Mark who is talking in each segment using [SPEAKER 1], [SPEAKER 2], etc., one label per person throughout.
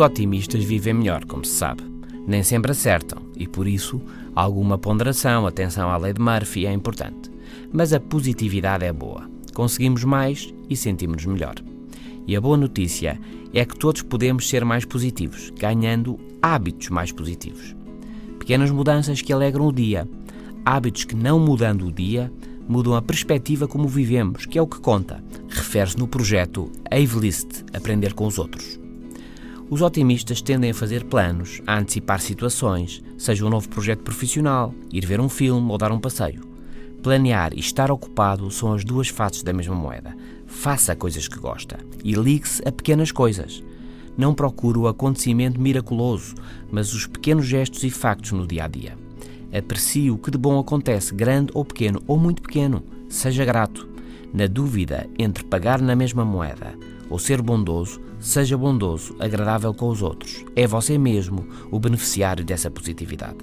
[SPEAKER 1] otimistas vivem melhor, como se sabe. Nem sempre acertam e, por isso, alguma ponderação, atenção à lei de Murphy é importante. Mas a positividade é boa. Conseguimos mais e sentimos-nos melhor. E a boa notícia é que todos podemos ser mais positivos, ganhando hábitos mais positivos. Pequenas mudanças que alegram o dia. Hábitos que, não mudando o dia, mudam a perspectiva como vivemos, que é o que conta. Refere-se no projeto Avelist Aprender com os Outros. Os otimistas tendem a fazer planos, a antecipar situações, seja um novo projeto profissional, ir ver um filme ou dar um passeio. Planear e estar ocupado são as duas faces da mesma moeda. Faça coisas que gosta e ligue-se a pequenas coisas. Não procure o acontecimento miraculoso, mas os pequenos gestos e factos no dia a dia. Aprecie o que de bom acontece, grande ou pequeno, ou muito pequeno. Seja grato. Na dúvida entre pagar na mesma moeda ou ser bondoso, seja bondoso, agradável com os outros. É você mesmo o beneficiário dessa positividade.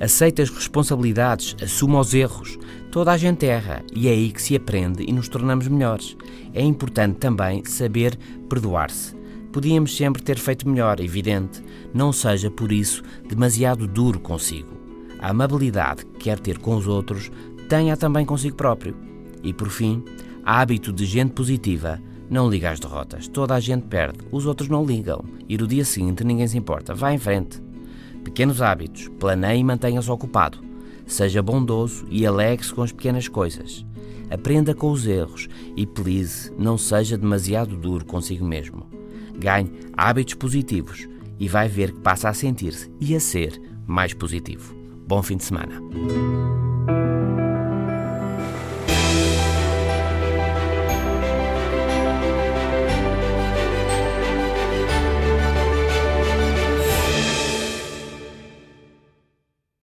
[SPEAKER 1] Aceite as responsabilidades, assuma os erros. Toda a gente erra e é aí que se aprende e nos tornamos melhores. É importante também saber perdoar-se. Podíamos sempre ter feito melhor, evidente. Não seja, por isso, demasiado duro consigo. A amabilidade que quer ter com os outros, tenha também consigo próprio. E por fim, hábito de gente positiva não liga às derrotas. Toda a gente perde, os outros não ligam. E no dia seguinte ninguém se importa. Vá em frente. Pequenos hábitos. Planeie e mantenha-se ocupado. Seja bondoso e alegre-se com as pequenas coisas. Aprenda com os erros e, please, não seja demasiado duro consigo mesmo. Ganhe hábitos positivos e vai ver que passa a sentir-se e a ser mais positivo. Bom fim de semana.